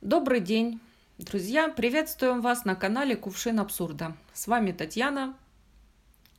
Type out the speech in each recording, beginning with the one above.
Добрый день, друзья! Приветствуем вас на канале Кувшин Абсурда. С вами Татьяна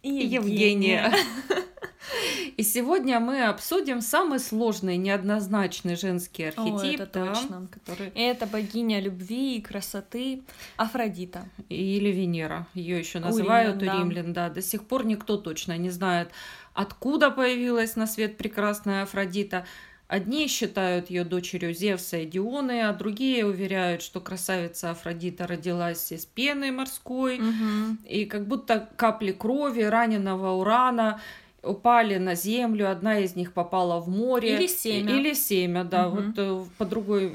И Евгения. И сегодня мы обсудим самый сложный, неоднозначный женский О, архетип, это да, точно. который Это богиня любви и красоты Афродита. или Венера, ее еще У называют римлян, у да. римлян, да. До сих пор никто точно не знает, откуда появилась на свет прекрасная Афродита. Одни считают ее дочерью Зевса и Дионы, а другие уверяют, что красавица Афродита родилась из пены морской, Мгм. и как будто капли крови раненого урана упали на землю, одна из них попала в море. Или семя. Или семя, да. Мгм. Вот э, по, другой,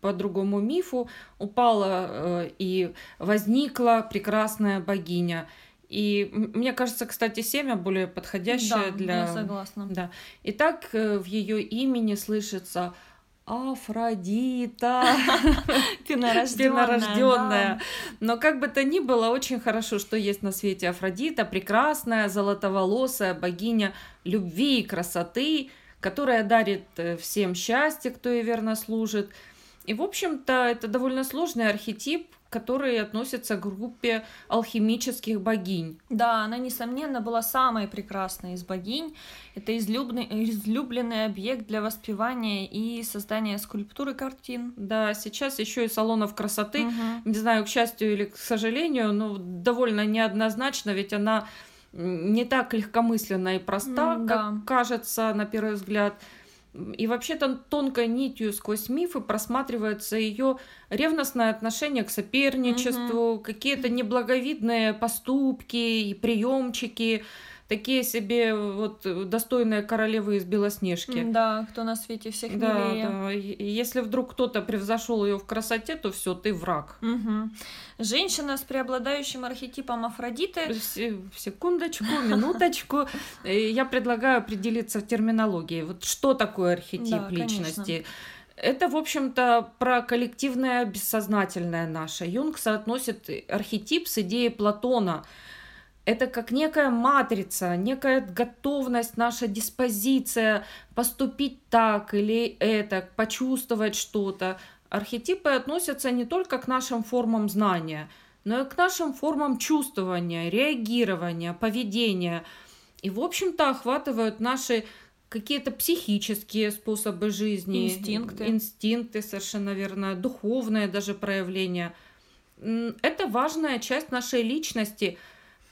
по другому мифу упала э, и возникла прекрасная богиня. И мне кажется, кстати, семя более подходящее Да, для... я согласна. Да. Итак, э, в ее имени слышится Афродита. Пенорожденная. да. Но как бы то ни было, очень хорошо, что есть на свете Афродита, прекрасная, золотоволосая богиня любви и красоты, которая дарит э, всем счастье, кто ей верно служит. И, в общем-то, это довольно сложный архетип, который относится к группе алхимических богинь. Да, она, несомненно, была самой прекрасной из богинь. Это излюбный, излюбленный объект для воспевания и создания скульптур и картин. Да, сейчас еще и салонов красоты Мгм. не знаю, к счастью или к сожалению, но довольно неоднозначно, ведь она не так легкомысленна и проста, М, как да. кажется на первый взгляд. И вообще-то тонкой нитью сквозь мифы просматривается ее ревностное отношение к соперничеству, какие-то неблаговидные поступки и приемчики, такие себе вот достойные королевы из Белоснежки. Да, кто на свете всех Да, милее. да. Если вдруг кто-то превзошел ее в красоте, то все, ты враг. Мгм. Женщина с преобладающим архетипом Афродиты. Се- Секундочку, минуточку. Э, Я предлагаю определиться в терминологии. Вот что такое архетип Да, конечно. личности? Это, в общем-то, про коллективное бессознательное наше. Юнг соотносит архетип с идеей Платона. Это как некая матрица, некая готовность, наша диспозиция поступить так или это, почувствовать что-то. Архетипы относятся не только к нашим формам знания, но и к нашим формам чувствования, реагирования, поведения. И, в общем-то, охватывают наши какие-то психические способы жизни. Инстинкты. Инстинкты, совершенно верно, духовное даже проявление. Это важная часть нашей личности,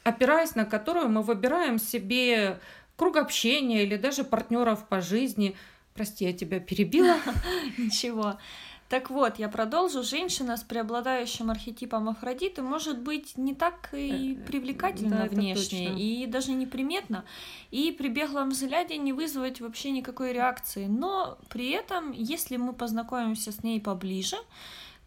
опираясь на которую мы выбираем себе круг общения или даже партнеров по жизни. Прости, я тебя перебила. Ничего. Так вот, я продолжу. Женщина с преобладающим архетипом Афродиты может быть не так и Э, привлекательна да, внешне, и даже неприметна, и при беглом взгляде не вызвать вообще никакой реакции. Но при этом, если мы познакомимся с ней поближе,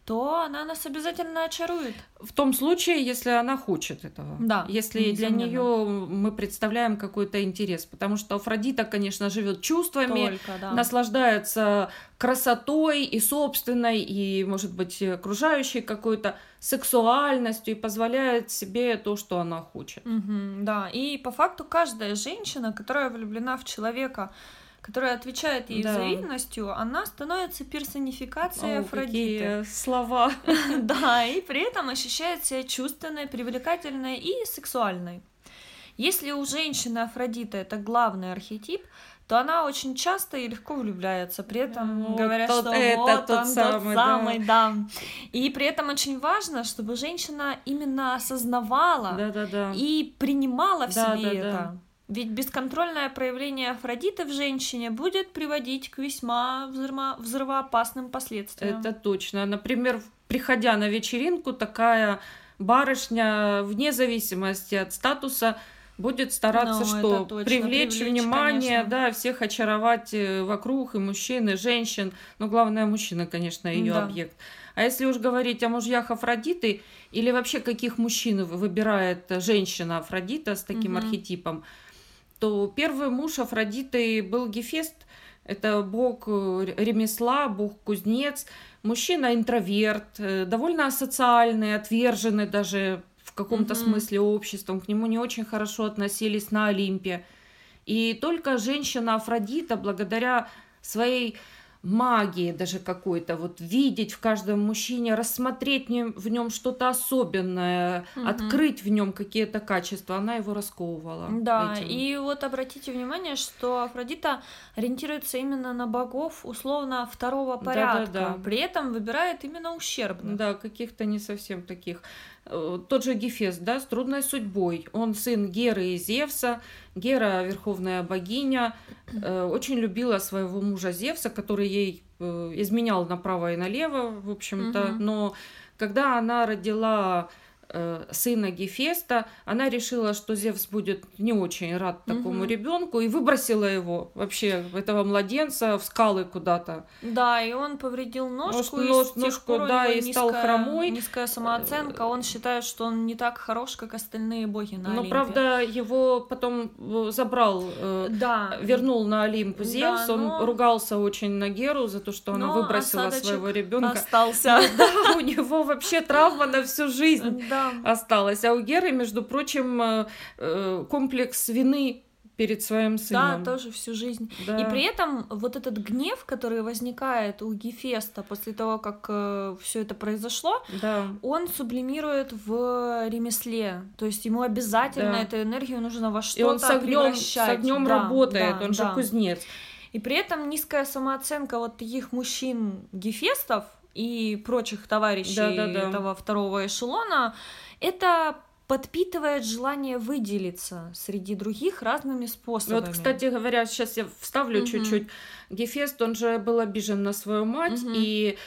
то она нас обязательно очарует. В том случае, если она хочет этого. Да, Если для нее мы представляем какой-то интерес. Потому что Афродита, конечно, живет чувствами, Только, да. наслаждается красотой и собственной, и, может быть, окружающей какой-то сексуальностью и позволяет себе то, что она хочет. Мгм, да, и по факту каждая женщина, которая влюблена в человека, которая отвечает ей Да. взаимностью, она становится персонификацией О, Афродиты. какие слова. Да, и при этом ощущает себя чувственной, привлекательной и сексуальной. Если у женщины Афродита это главный архетип, то она очень часто и легко влюбляется. При этом Вот говорят, тот- что это вот тот он самый, да. самый, да. И при этом очень важно, чтобы женщина именно осознавала Да-да-да. и принимала в Да, себе да, это. да. Ведь бесконтрольное проявление Афродиты в женщине будет приводить к весьма взрыва- взрывоопасным последствиям. Это точно. Например, приходя на вечеринку, такая барышня, вне зависимости от статуса, будет стараться Ну, что? точно, привлечь, привлечь, внимание, конечно. да, всех очаровать э, вокруг, и мужчин, и женщин. Но главное, мужчина, конечно, ее Да. объект. А если уж говорить о мужьях Афродиты, или вообще каких мужчин вы- выбирает женщина Афродита с таким Мгм. архетипом, то первый муж Афродиты был Гефест. Это бог э, ремесла, бог-кузнец. Мужчина интроверт, э, довольно асоциальный, отверженный даже в каком-то Мгм. смысле обществом. К нему не очень хорошо относились на Олимпе. И только женщина Афродита, благодаря своей магии даже какой-то, вот видеть в каждом мужчине, рассмотреть в нем что-то особенное, угу. открыть в нем какие-то качества, она его расковывала. Да, этим. и вот обратите внимание, что Афродита ориентируется именно на богов, условно, второго порядка, да, да, да. при этом выбирает именно ущербных. Да, каких-то не совсем таких. Тот же Гефест, да, с трудной судьбой. Он сын Геры и Зевса. Гера, верховная богиня, э, очень любила своего мужа Зевса, который ей э, изменял направо и налево, в общем-то. Угу. Но когда она родила сына Гефеста, она решила, что Зевс будет не очень рад такому угу. ребенку и выбросила его вообще этого младенца в скалы куда-то. Да, и он повредил ножку, Нож, и ножку, да, и низкая, стал хромой. Низкая самооценка, он считает, что он не так хорош, как остальные боги на Но Олимпе. правда его потом э, забрал, э, да. вернул на Олимп Зевс, да, но... он ругался очень на Геру за то, что она выбросила своего ребенка. Остался. Да, у него вообще травма на всю жизнь да. Осталась. А у Геры, между прочим, э, э, комплекс вины перед своим сыном. Да, тоже всю жизнь. Да. И при этом вот этот гнев, который возникает у Гефеста после того, как э, все это произошло, да. он сублимирует в ремесле. То есть ему обязательно да. эту энергию нужно во что-то И он с огнем. С огнем да, работает, да, он да. же кузнец. И при этом низкая самооценка вот таких мужчин Гефестов и прочих товарищей да, да, да. этого второго эшелона это подпитывает желание выделиться среди других разными способами. Вот, кстати говоря, сейчас я вставлю угу. чуть-чуть. Гефест, он же был обижен на свою мать, угу. и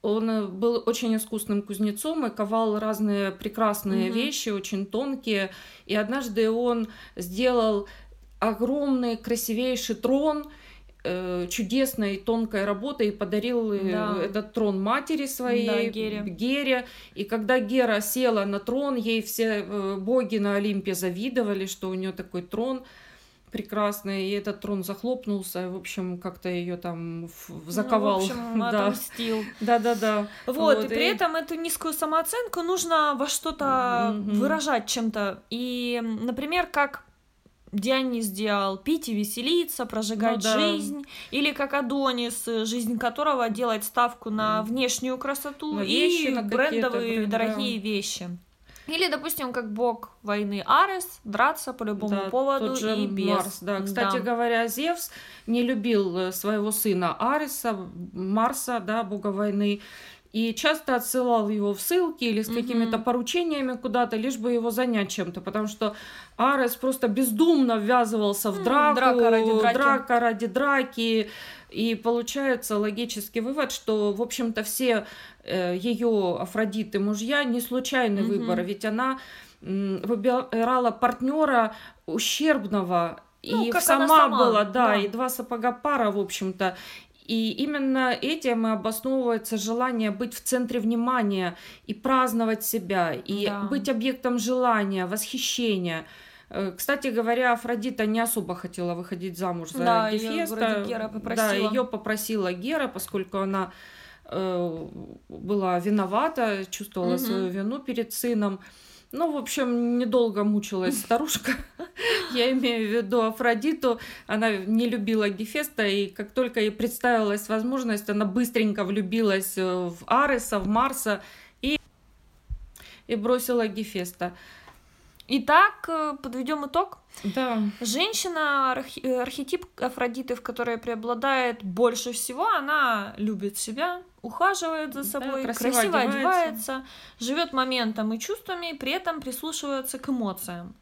он был очень искусным кузнецом и ковал разные прекрасные угу. вещи, очень тонкие. И однажды он сделал огромный красивейший трон, э, чудесной тонкой работой и подарил э, да. этот трон матери своей, да, Гере. Гере. И когда Гера села на трон, ей все э, боги на Олимпе завидовали, что у нее такой трон прекрасный, и этот трон захлопнулся, в общем, как-то ее там заковал. Ну, в общем, да. отомстил. Да-да-да. Вот, вот, и, и при этом эту низкую самооценку нужно во что-то mm-hmm. выражать чем-то. И, например, как Дионис сделал пить и веселиться, прожигать ну, да. жизнь, или как Адонис, жизнь которого делать ставку на внешнюю красоту на вещи, и на брендовые дорогие да. вещи. Или, допустим, как бог войны Арес, драться по любому да, поводу тот же и без. Марс, да. Кстати да. говоря, Зевс не любил э, своего сына Ареса, Марса, да, бога войны, и часто отсылал его в ссылки или с какими-то поручениями куда-то, лишь бы его занять чем-то, потому что Арес просто бездумно ввязывался в драку, драка ради драки. драка ради драки, и получается логический вывод, что, в общем-то, все э, ее Афродиты мужья не случайный mm выбор, ведь она выбирала партнера ущербного. Ну, и сама, сама была, да, да, и два сапога пара, в общем-то. И именно этим и обосновывается желание быть в центре внимания и праздновать себя, и да. быть объектом желания, восхищения. Э, кстати говоря, Афродита не особо хотела выходить замуж за да, Гефеста. Её Гера попросила. Да, ее попросила Гера, поскольку она э, была виновата, чувствовала угу. свою вину перед сыном. Ну, в общем, недолго мучилась старушка. Я имею в виду Афродиту. Она не любила Гефеста, и как только ей представилась возможность, она быстренько влюбилась э, в Ареса, в Марса и, и бросила Гефеста. Итак, э, подведем итог. Да. Женщина, э, архетип Афродиты, в которой преобладает больше всего, она любит себя, ухаживает за собой, да, красиво, красиво одевается, одевается живет моментом и чувствами, при этом прислушивается к эмоциям.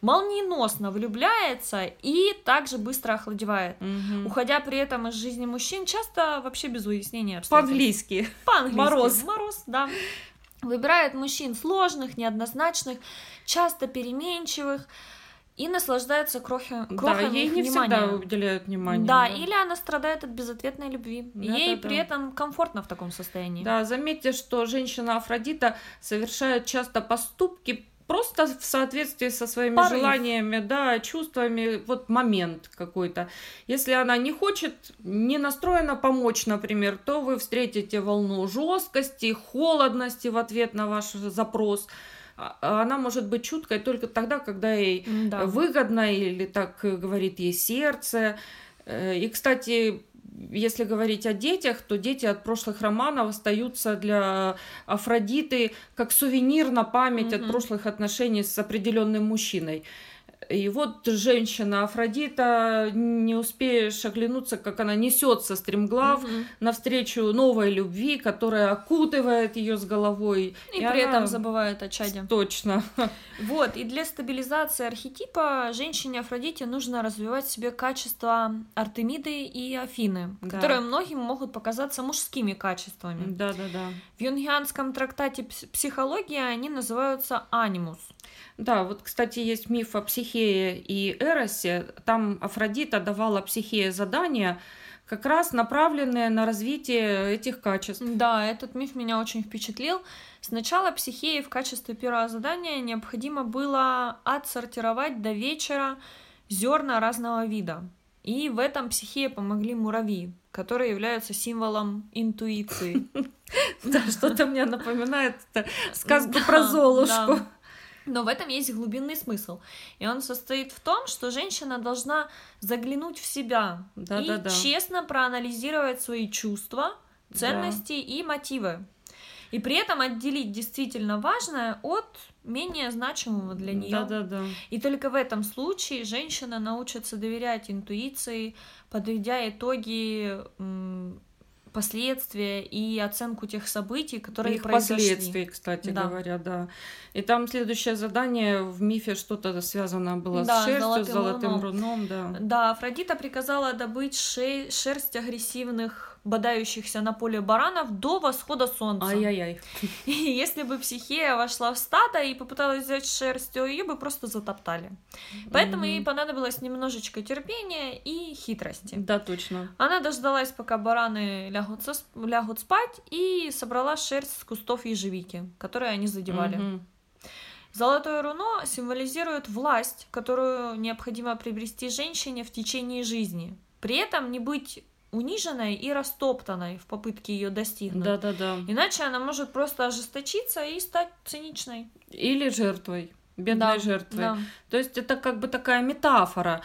Молниеносно влюбляется и также быстро охладевает, угу. уходя при этом из жизни мужчин часто вообще без уяснения По-английски. По-английски. Мороз. Мороз, да. Выбирает мужчин сложных, неоднозначных, часто переменчивых, и наслаждается крохи, крохами да, ей не внимания. всегда уделяют внимание. Да, да, или она страдает от безответной любви. Да, ей да, при да. этом комфортно в таком состоянии. Да, заметьте, что женщина Афродита совершает часто поступки просто в соответствии со своими Порыв. желаниями, да, чувствами, вот момент какой-то. Если она не хочет, не настроена помочь, например, то вы встретите волну жесткости, холодности в ответ на ваш запрос. А, а она может быть чуткой только тогда, когда ей да. выгодно или так говорит ей сердце. Э, и, кстати, если говорить о детях, то дети от прошлых романов остаются для Афродиты как сувенир на память Мгм. от прошлых отношений с определенным мужчиной. И вот женщина Афродита, не успеешь оглянуться, как она несется стремглав Мгм. навстречу новой любви, которая окутывает ее с головой. И, при она- этом забывает о чаде. Точно. Вот, и для стабилизации архетипа женщине Афродите нужно развивать в себе качества Артемиды и Афины, Да. которые многим могут показаться мужскими качествами. Да, да, да. В юнгианском трактате «Пс- «Психология» они называются анимус. Да, вот, кстати, есть миф о Психее и Эросе. Там Афродита давала Психее задания, как раз направленные на развитие этих качеств. Да, этот миф меня очень впечатлил. Сначала Психее в качестве первого задания необходимо было отсортировать до вечера зерна разного вида. И в этом Психее помогли муравьи, которые являются символом интуиции. Да, что-то мне напоминает это сказку про Золушку. Да. Но в этом есть глубинный смысл. И он состоит в том, что женщина должна заглянуть в себя Да, и да, да. честно проанализировать свои чувства, Да. ценности и мотивы. И при этом отделить действительно важное от менее значимого для нее. Да, да, да. И только в этом случае женщина научится доверять интуиции, подведя итоги, последствия и оценку тех событий, которые Их произошли. последствий, кстати Да. говоря, да. И там следующее задание в мифе что-то связано было Да, с шерстью, золотым с золотым руном. руном, да. Да, Афродита приказала добыть ше- шерсть агрессивных, бодающихся на поле баранов до восхода солнца. Ай-яй-яй. И если бы Психея вошла в стадо и попыталась взять шерсть, то ее бы просто затоптали. Поэтому Мгм. ей понадобилось немножечко терпения и хитрости. Да, точно. Она дождалась, пока бараны лягут, сос- лягут спать, и собрала шерсть с кустов ежевики, которые они задевали. Мгм. Золотое руно символизирует власть, которую необходимо приобрести женщине в течение жизни. При этом не быть униженной и растоптанной в попытке ее достигнуть. Да, да, да. Иначе она может просто ожесточиться и стать циничной. Или жертвой, бедной Да, жертвой. да. То есть это как бы такая метафора,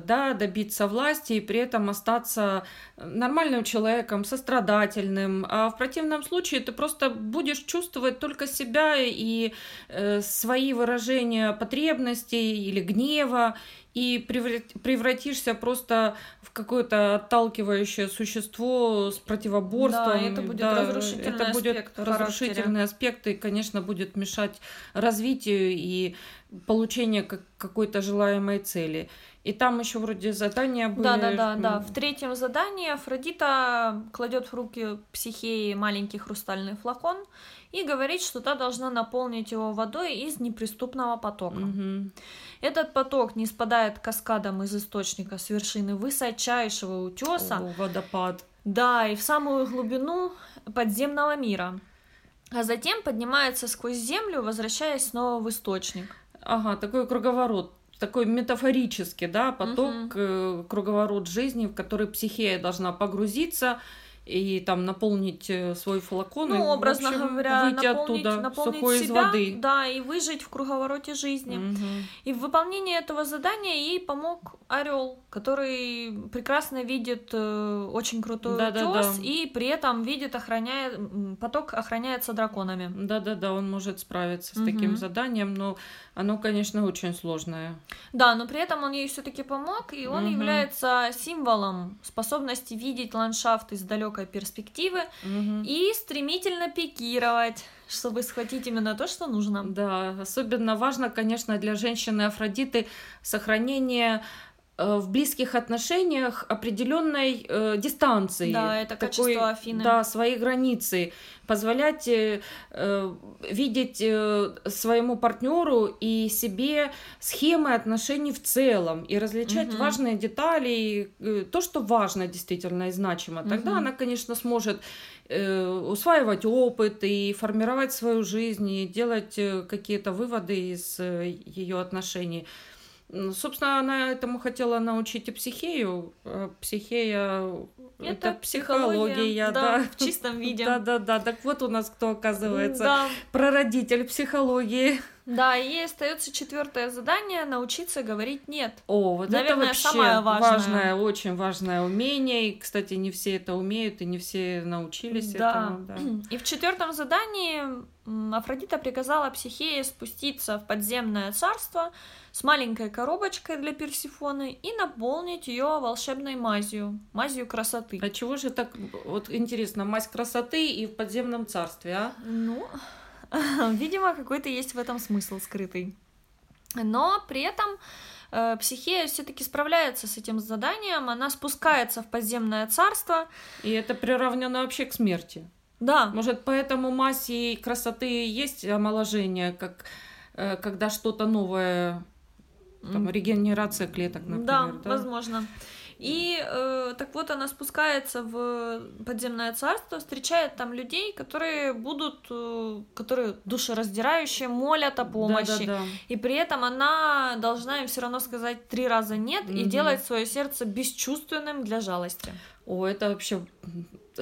да, добиться власти и при этом остаться нормальным человеком, сострадательным. А в противном случае ты просто будешь чувствовать только себя и э, свои выражения потребностей или гнева и преврат- превратишься просто в какое-то отталкивающее существо с противоборством. Да, это будет разрушительный это будет аспект в характере. разрушительный аспект и, конечно, будет мешать развитию и получению как- какой-то желаемой цели. И там еще вроде задания были. Да, да, да, м, да. В третьем задании Афродита кладет в руки психеи маленький хрустальный флакон и говорит, что та должна наполнить его водой из неприступного потока. мгм. Этот поток не спадает каскадом из источника с вершины высочайшего утеса, О, водопад. да, и в самую глубину подземного мира. А затем поднимается сквозь землю, возвращаясь снова в источник. Ага, такой круговорот. Такой метафорический, да, поток, э, круговорот жизни, в который психея должна погрузиться и там наполнить э, свой флакон и, Ну, в образно общем, говоря, выйти наполнить, оттуда наполнить сухой из себя, воды. да, и выжить в круговороте жизни. Мгм. И в выполнении этого задания ей помог орел, который прекрасно видит э, очень крутой Да-да-да. утес и при этом видит, охраняет поток охраняется драконами. Да-да-да, он может справиться с Мгм. таким заданием, но оно, конечно, очень сложное. Да, но при этом он ей все-таки помог, и он Мгм. является символом способности видеть ландшафт из далекой перспективы Мгм. и стремительно пикировать, чтобы схватить именно то, что нужно. Да, особенно важно, конечно, для женщины Афродиты сохранение в близких отношениях определенной э, дистанции. Да, это качество Афины. Да, свои границы. Позволять э, э, видеть э, своему партнеру и себе схемы отношений в целом и различать Мгм. важные детали, и, э, то, что важно действительно и значимо. Тогда Мгм. она, конечно, сможет э, усваивать опыт и формировать свою жизнь и делать э, какие-то выводы из ее отношений. Собственно, она этому хотела научить и психею. а Психея это, психология, да. в чистом виде. Да, да, да. Так вот у нас кто оказывается Да. прародитель психологии. Да, и остается четвертое задание научиться говорить нет. О, вот Наверное, это вообще самое важное. важное, очень важное умение. И, кстати, не все это умеют, и не все научились Да. этому. Да. И в четвертом задании Афродита приказала Психее спуститься в подземное царство с маленькой коробочкой для Персифоны и наполнить ее волшебной мазью, мазью красоты. А чего же так, вот интересно, мазь красоты и в подземном царстве, а? Ну, видимо, какой-то есть в этом смысл скрытый. Но при этом э, Психея все-таки справляется с этим заданием, она спускается в подземное царство. И это приравнено вообще к смерти. Да, Может, поэтому мазь и красоты есть омоложение, как э, когда что-то новое, там, регенерация клеток, например. да, да? возможно. И э, так вот она спускается в подземное царство, встречает там людей, которые будут, э, которые душераздирающие, молят о помощи. Да-да-да. И при этом она должна им все равно сказать три раза нет и Мгм. делать свое сердце бесчувственным для жалости. О, это вообще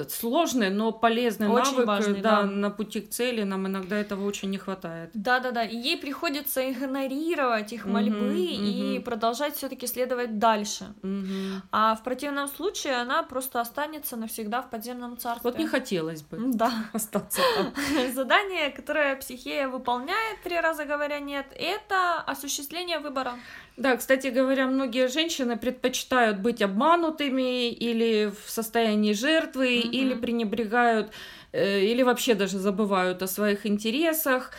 сложный, но полезный Очень навык. важный, да, да. на пути к цели нам иногда этого очень не хватает. Да-да-да, и ей приходится игнорировать их мольбы и мгм. продолжать все-таки следовать дальше. Мгм. А в противном случае она просто останется навсегда в подземном царстве. Вот не хотелось бы Да. остаться там. Задание, которое психея выполняет, три раза говоря нет, это осуществление выбора. Да, кстати говоря, многие женщины предпочитают быть обманутыми или в состоянии жертвы, Мгм. или пренебрегают, э, или вообще даже забывают о своих интересах.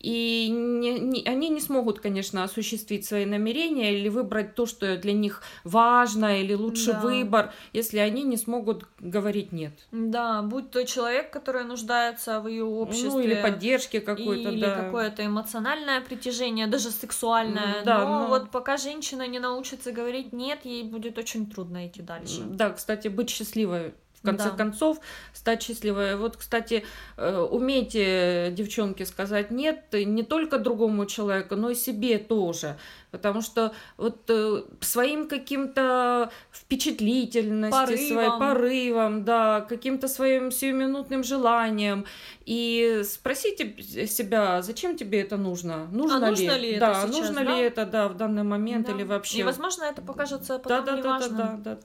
И не- не- они не смогут, конечно, осуществить свои намерения или выбрать то, что для них важно, или лучший Да. выбор, если они не смогут говорить нет. Да, будь то человек, который нуждается в ее обществе. Ну, или поддержки какой-то, или да. какое-то эмоциональное притяжение, даже сексуальное. Да, но но- вот пока женщина не научится говорить нет, ей будет очень трудно идти дальше. Да, кстати, быть счастливой. В конце Да. концов, стать счастливой. Вот, кстати, э, умейте, девчонки, сказать нет не только другому человеку, но и себе тоже. Потому что вот э, своим каким-то впечатлительности, Порывом. своим порывом, да, каким-то своим сиюминутным желанием. И спросите себя, зачем тебе это нужно? Нужно, А нужно ли это да, сейчас, нужно да? ли это, да, в данный момент Да. или вообще. И, возможно, это покажется да, потом да, да, да, неважным. да, да.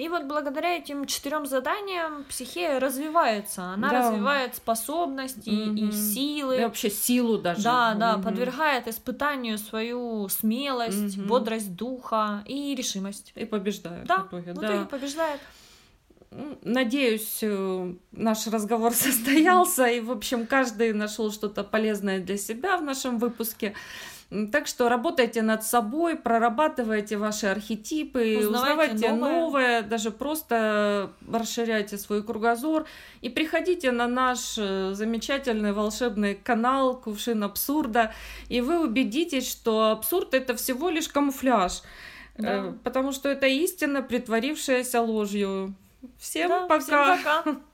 И вот благодаря этим четырем заданиям психея развивается. Она Да. развивает способности и Мгм. силы. И вообще силу даже. Да, да, Мгм. подвергает испытанию свою смелость, Мгм. бодрость духа и решимость. И побеждает Да, в итоге. в да. итоге побеждает. Надеюсь, э, наш разговор состоялся, и, в общем, каждый нашел что-то полезное для себя в нашем выпуске. Так что работайте над собой, прорабатывайте ваши архетипы, Узнавайте узнавайте новое. новое, даже просто расширяйте свой кругозор и приходите на наш э, замечательный волшебный канал Кувшин Абсурда, и вы убедитесь, что абсурд это всего лишь камуфляж, Да. э, потому что это истина, притворившаяся ложью. Всем Да, пока! Всем пока.